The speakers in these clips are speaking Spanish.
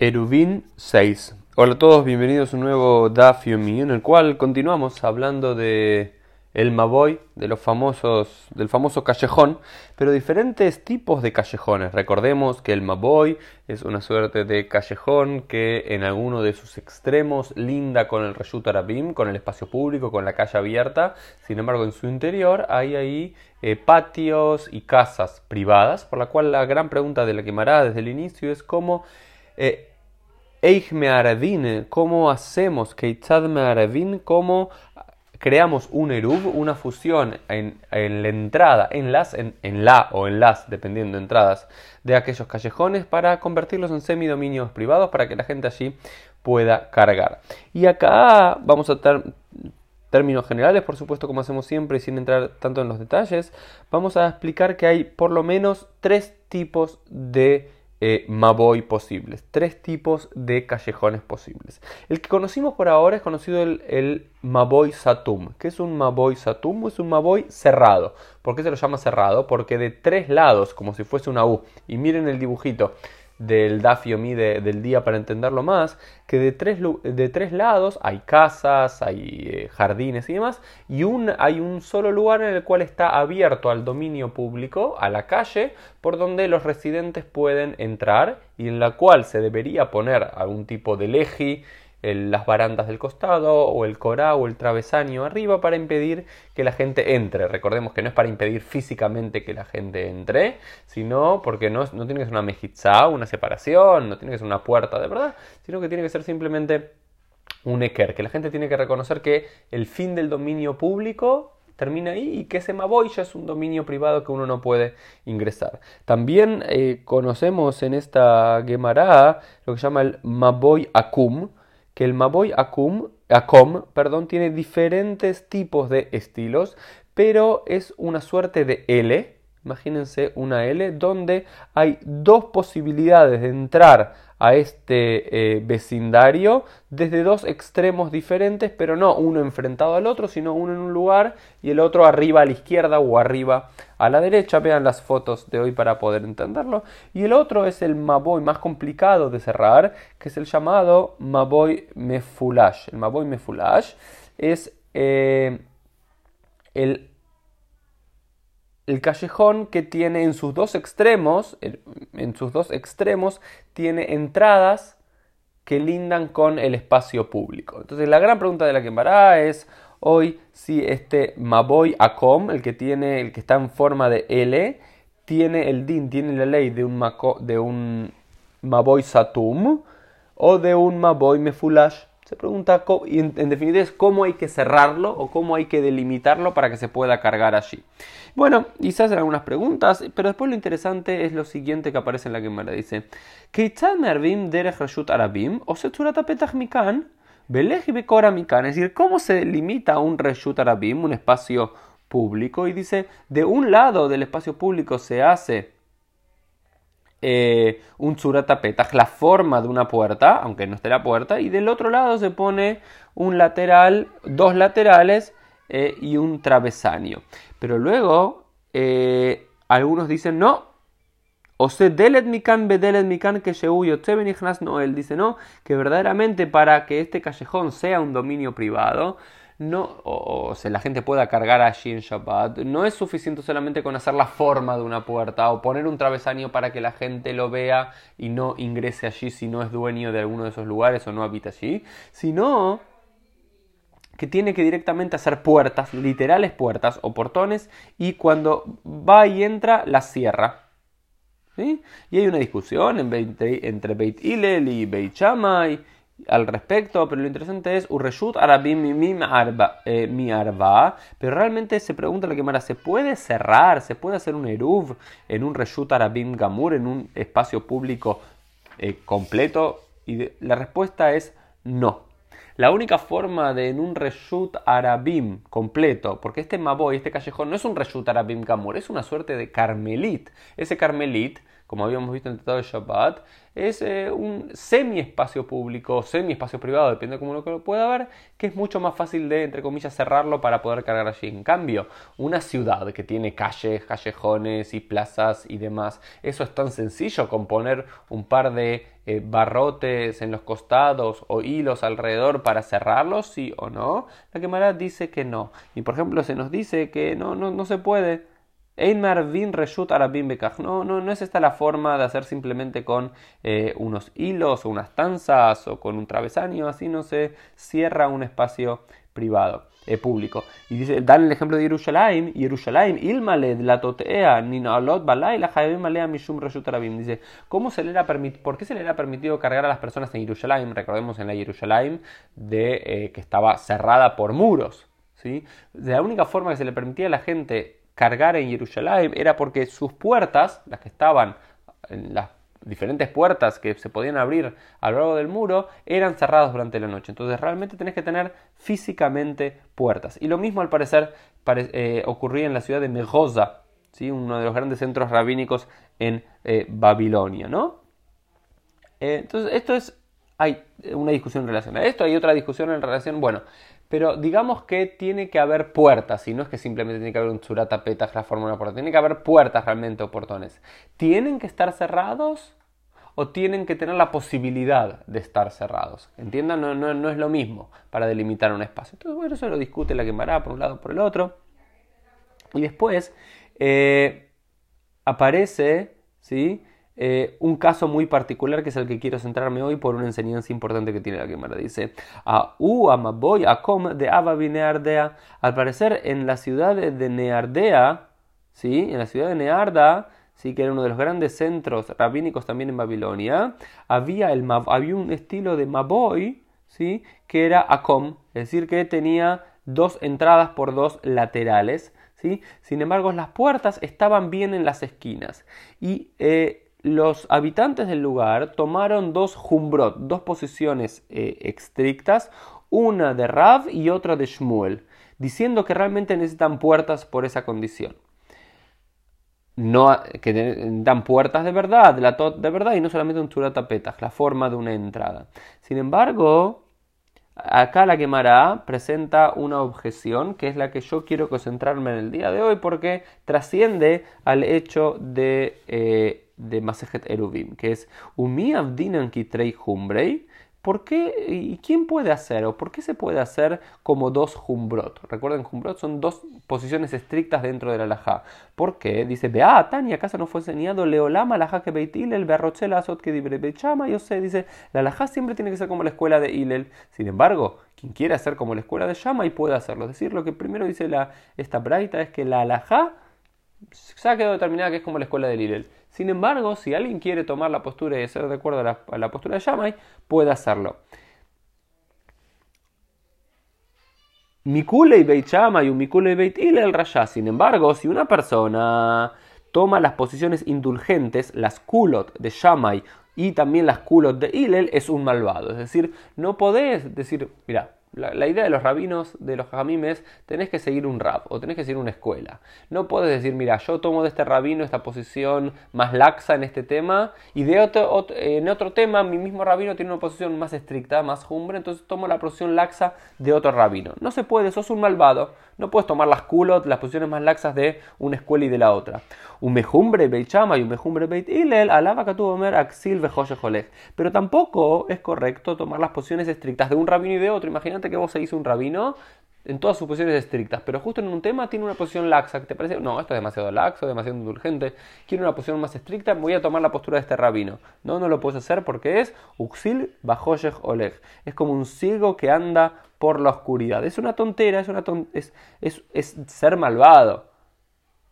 Eruvin 6. Hola a todos, bienvenidos a un nuevo Daf en el cual continuamos hablando de el Maboy, de los famosos, del famoso callejón, pero diferentes tipos de callejones. Recordemos que el Maboy es una suerte de callejón que en alguno de sus extremos linda con el Reshut Arabim, con el espacio público, con la calle abierta. Sin embargo, en su interior hay ahí eh, patios y casas privadas, por la cual la gran pregunta de la quemará desde el inicio es cómo eh, ¿cómo hacemos? ¿Cómo creamos un eruv, una fusión en, la entrada, en las, en, la o en las, dependiendo de entradas, de aquellos callejones para convertirlos en semidominios privados para que la gente allí pueda cargar. Y acá vamos a tener términos generales, por supuesto, como hacemos siempre y sin entrar tanto en los detalles, vamos a explicar que hay por lo menos tres tipos de eh, Maboy posibles. Tres tipos de callejones posibles. El que conocimos por ahora es conocido el, el Maboy Satum. ¿Qué es un Maboy Satum? Es un Maboy cerrado. ¿Por qué se lo llama cerrado? Porque de tres lados, como si fuese una U. Y miren el dibujito del Dafiomi de, del día para entenderlo más, que de tres, de tres lados hay casas, hay eh, jardines y demás, y un, hay un solo lugar en el cual está abierto al dominio público, a la calle, por donde los residentes pueden entrar y en la cual se debería poner algún tipo de leji, las barandas del costado o el corá o el travesaño arriba para impedir que la gente entre. Recordemos que no es para impedir físicamente que la gente entre, sino porque no, no tiene que ser una mejizá, una separación, no tiene que ser una puerta de verdad, sino que tiene que ser simplemente un eker, que la gente tiene que reconocer que el fin del dominio público termina ahí y que ese Maboy ya es un dominio privado que uno no puede ingresar. También eh, conocemos en esta Gemara lo que se llama el Maboy Akum, que el Maboy Akum, Akom perdón, tiene diferentes tipos de estilos, pero es una suerte de L, imagínense una L, donde hay dos posibilidades de entrar a este eh, vecindario desde dos extremos diferentes, pero no uno enfrentado al otro, sino uno en un lugar y el otro arriba a la izquierda o arriba a la derecha. Vean las fotos de hoy para poder entenderlo. Y el otro es el Maboy más complicado de cerrar, que es el llamado Maboy Mefulash. El Maboy Mefulash es eh, el el callejón que tiene en sus dos extremos, en sus dos extremos, tiene entradas que lindan con el espacio público. Entonces la gran pregunta de la que embará es hoy si este Maboy Acom, el que tiene, el que está en forma de L, tiene el DIN, tiene la ley de un, de un Maboy Satum o de un Maboy Mefulash. Se pregunta, en, definitiva, es cómo hay que cerrarlo o cómo hay que delimitarlo para que se pueda cargar allí. Bueno, se hacen algunas preguntas, pero después lo interesante es lo siguiente que aparece en la Gemara. Dice, Arabim o Mikan. Es decir, ¿cómo se limita un Reshut Arabim, un espacio público? Y dice, de un lado del espacio público se hace eh, un tsuratapetach, la forma de una puerta, aunque no esté la puerta, y del otro lado se pone un lateral, dos laterales eh, y un travesaño. Pero luego eh, algunos dicen no. O se delet mikan bedelet mikan que no, él dice no, que verdaderamente para que este callejón sea un dominio privado, no, o, sea, la gente pueda cargar allí en Shabbat, no es suficiente solamente con hacer la forma de una puerta o poner un travesaño para que la gente lo vea y no ingrese allí si no es dueño de alguno de esos lugares o no habita allí, sino que tiene que directamente hacer puertas, literales puertas o portones, y cuando va y entra, las cierra. Y hay una discusión entre Beit Hillel y Beit Shammai al respecto, pero lo interesante es Urreshut Arabim eh, mi arba, pero realmente se pregunta la quemara, ¿se puede cerrar, se puede hacer un eruv en un Reshut Arabim Gamur, en un espacio público eh, completo? Y la respuesta es no. La única forma de en un Reshut Arabim completo, porque este Maboy, este callejón, no es un Reshut Arabim Gamur, es una suerte de Carmelit. Ese Carmelit como habíamos visto en el Tratado de Shabbat, es eh, un semi-espacio público, semi-espacio privado, depende de cómo lo pueda ver, que es mucho más fácil de, entre comillas, cerrarlo para poder cargar allí. En cambio, una ciudad que tiene calles, callejones y plazas y demás, eso es tan sencillo con poner un par de eh, barrotes en los costados o hilos alrededor para cerrarlos, sí o no. La quemara dice que no. Y por ejemplo, se nos dice que no, no, no se puede no, no, no es esta la forma de hacer simplemente con eh, unos hilos o unas tanzas o con un travesaño, así no se cierra un espacio privado, eh, público. Y dice, dan el ejemplo de Yerushalayim, Yerushalayim, ilmale la totea, ninalot balay, la malea mishum reshut arabim. Dice, ¿cómo se le era ¿por qué se le era permitido cargar a las personas en Yerushalayim? Recordemos en la Yerushalayim de, eh, que estaba cerrada por muros. ¿sí? De la única forma que se le permitía a la gente cargar en Jerusalén era porque sus puertas, las que estaban las diferentes puertas que se podían abrir a lo largo del muro, eran cerradas durante la noche. Entonces realmente tenés que tener físicamente puertas. Y lo mismo al parecer eh, ocurría en la ciudad de Mejosa, ¿sí? uno de los grandes centros rabínicos en eh, Babilonia. ¿no? Eh, entonces esto es, hay una discusión en relación a esto, hay otra discusión en relación, bueno, pero digamos que tiene que haber puertas, y no es que simplemente tiene que haber un churata petach la una puerta, tiene que haber puertas realmente o portones. ¿Tienen que estar cerrados o tienen que tener la posibilidad de estar cerrados? Entiendan, no, no, es lo mismo para delimitar un espacio. Entonces, bueno, eso lo discute la quemará por un lado por el otro. Y después eh, aparece, ¿sí? Eh, un caso muy particular que es el que quiero centrarme hoy por una enseñanza importante que tiene la Gemara. Dice, a U amaboy akom de Ababi Neardea. Al parecer en la ciudad de Neardea, ¿sí? en la ciudad de Nearda, ¿sí? que era uno de los grandes centros rabínicos también en Babilonia, había, el, había un estilo de maboy, ¿sí? que era akom, es decir, que tenía dos entradas por dos laterales. ¿sí? Sin embargo, las puertas estaban bien en las esquinas. Y eh, los habitantes del lugar tomaron dos jumbrot, dos posiciones eh, estrictas, una de Rav y otra de Shmuel, diciendo que realmente necesitan puertas por esa condición. No, que dan puertas de verdad, la de verdad, y no solamente un churata la forma de una entrada. Sin embargo, acá la Gemara presenta una objeción que es la que yo quiero concentrarme en el día de hoy porque trasciende al hecho de eh, de Masejet Eruvim, que es Umi Kitrei Humbrei. ¿Por qué y quién puede hacer o por qué se puede hacer como dos Humbrot? Recuerden, Humbrot son dos posiciones estrictas dentro del alajá. ¿Por qué? Dice, vea, Tania, acaso no fue enseñado Leolama, alajá que beitil, el berrochela azot que dibre bechama. Yo sé, dice, la alajá siempre tiene que ser como la escuela de Ilel. Sin embargo, quien quiere hacer como la escuela de Shama y puede hacerlo. Es decir, lo que primero dice la, esta braita es que la alajá ha quedado determinada que es como la escuela de Ilel. Sin embargo, si alguien quiere tomar la postura y ser de acuerdo a la, postura de Shammai, puede hacerlo. Mikule y Beit Shammai y Mikule y Beit el Rasha. Sin embargo, si una persona toma las posiciones indulgentes, las kulot de Shammai y también las kulot de Ilel, es un malvado. Es decir, no podés decir, mira, la, idea de los rabinos, de los jamimes, tenés que seguir un rap o tenés que seguir una escuela. No puedes decir, mira, yo tomo de este rabino esta posición más laxa en este tema y de otro, en otro tema mi mismo rabino tiene una posición más estricta, más jumbre, entonces tomo la posición laxa de otro rabino. No se puede, sos un malvado. No puedes tomar las culot, las posiciones más laxas de una escuela y de la otra. Un mejumbre beit y un mejumbre beit ilel, alaba que tuvo axil Pero tampoco es correcto tomar las posiciones estrictas de un rabino y de otro. Imagínate que vos seguís un rabino en todas sus posiciones estrictas, pero justo en un tema tiene una posición laxa, que te parece, no, esto es demasiado laxo, demasiado indulgente, quiero una posición más estricta, voy a tomar la postura de este rabino. No, no lo puedes hacer porque es uxil bajoyej oleg. Es como un ciego que anda por la oscuridad. Es una tontera, es, una es, es, ser malvado.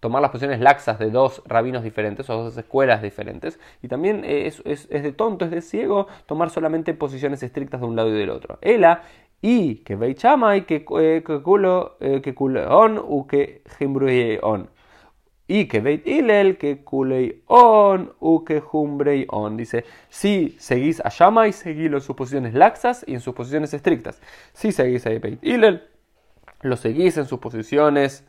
Tomar las posiciones laxas de dos rabinos diferentes o dos escuelas diferentes. Y también es, es, de tonto, es de ciego tomar solamente posiciones estrictas de un lado y del otro. Ela y que y que eh, que culo eh, que on u que on. Y que veit ilel que on u que on. Dice si seguís a Shammai seguilo en sus posiciones laxas y en sus posiciones estrictas. Si seguís a Beit ilel lo seguís en sus posiciones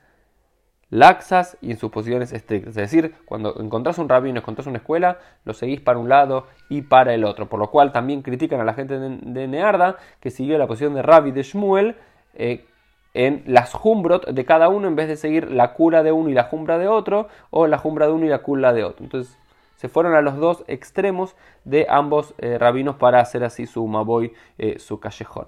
laxas y en sus posiciones estrictas. Es decir, cuando encontrás un rabino, encontrás una escuela, lo seguís para un lado y para el otro. Por lo cual también critican a la gente de, Nearda que siguió la posición de Rabbi de Shmuel eh, en las jumbrot de cada uno en vez de seguir la cura de uno y la jumbra de otro o la jumbra de uno y la cura de otro. Entonces se fueron a los dos extremos de ambos eh, rabinos para hacer así su maboy, eh, su callejón.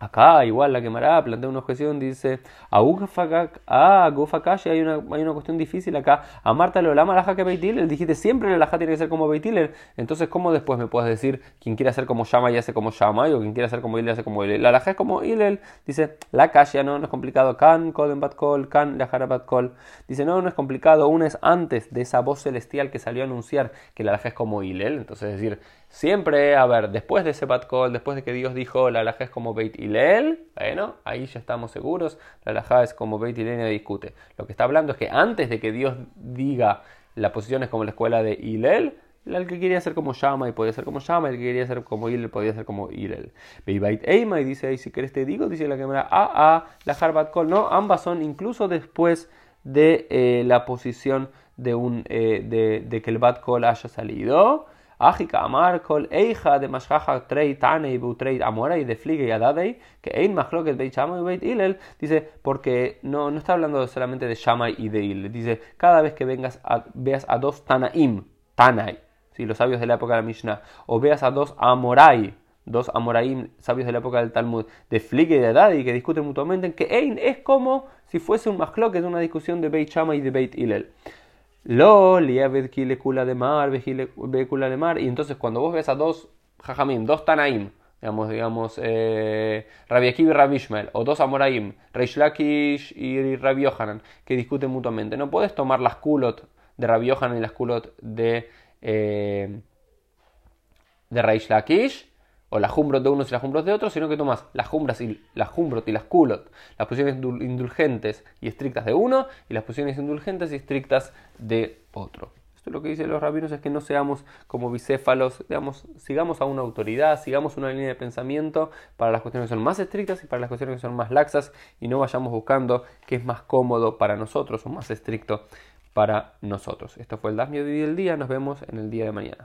Acá, igual, la quemará, plantea una objeción, dice, ah, Gufakashi hay una, hay una cuestión difícil acá. A Marta lo lama la que Beitiler, dijiste siempre la tiene que ser como Beitiler. Entonces, ¿cómo después me puedes decir quien quiere hacer como llama y hace como llama? O quien quiere hacer como Ilel hace como Ilel. La laja es como Ilel, dice, la calle no, no es complicado. Kan, Koden Bat Kol, Kan, la Bat Kol. Dice, no, no es complicado. Una es antes de esa voz celestial que salió a anunciar que la laja es como Ilel. Entonces, es decir, Siempre, a ver, después de ese bad call, después de que Dios dijo la alajá es como Beit Hillel, bueno, ahí ya estamos seguros, la alajá es como Beit Hillel y discute. Lo que está hablando es que antes de que Dios diga la posición es como la escuela de Hillel, el que quería ser como Shama y podía ser como Shama, el que quería ser como Hillel podía ser como Hillel. Beit Eima y dice si querés te digo, dice la cámara, ah, ah, la Harbat Call, no, ambas son incluso después de eh, la posición de, un, eh, de, de que el bad call haya salido. Ágica Amar Kol Eija de Mashaja Trey Tanei Butrei Amorai de Flige y Adadei, que Ein Machloket Beit Shammai Beit Ilel, dice, porque no, no está hablando solamente de Shammai y de Ilel, dice, cada vez que vengas a, veas a dos Tanaim, Tanai, ¿sí? los sabios de la época de la Mishnah, o veas a dos Amorai, dos Amoraim, sabios de la época del Talmud, de Flige y de Adadei, que discuten mutuamente, que Ein es como si fuese un es una discusión de Beit y de Beit Ilel. Lo de mar, de mar. Y entonces cuando vos ves a dos jajamim, dos tanaim, digamos, digamos, eh, y Rabbi Ishmael, o dos Amoraim, Reish Lakish y Rabbi Yohanan, que discuten mutuamente. No puedes tomar las kulot de Rabbi Yohanan y las kulot de, eh, de Reish Lakish o las jumbrot de unos y las jumbrot de otros, sino que tomas las jumbras y las jumbrot y las culot, las posiciones indulgentes y estrictas de uno y las posiciones indulgentes y estrictas de otro. Esto lo que dicen los rabinos es que no seamos como bicéfalos, sigamos a una autoridad, sigamos una línea de pensamiento para las cuestiones que son más estrictas y para las cuestiones que son más laxas y no vayamos buscando qué es más cómodo para nosotros o más estricto para nosotros. Esto fue el Dasmio del día, nos vemos en el día de mañana.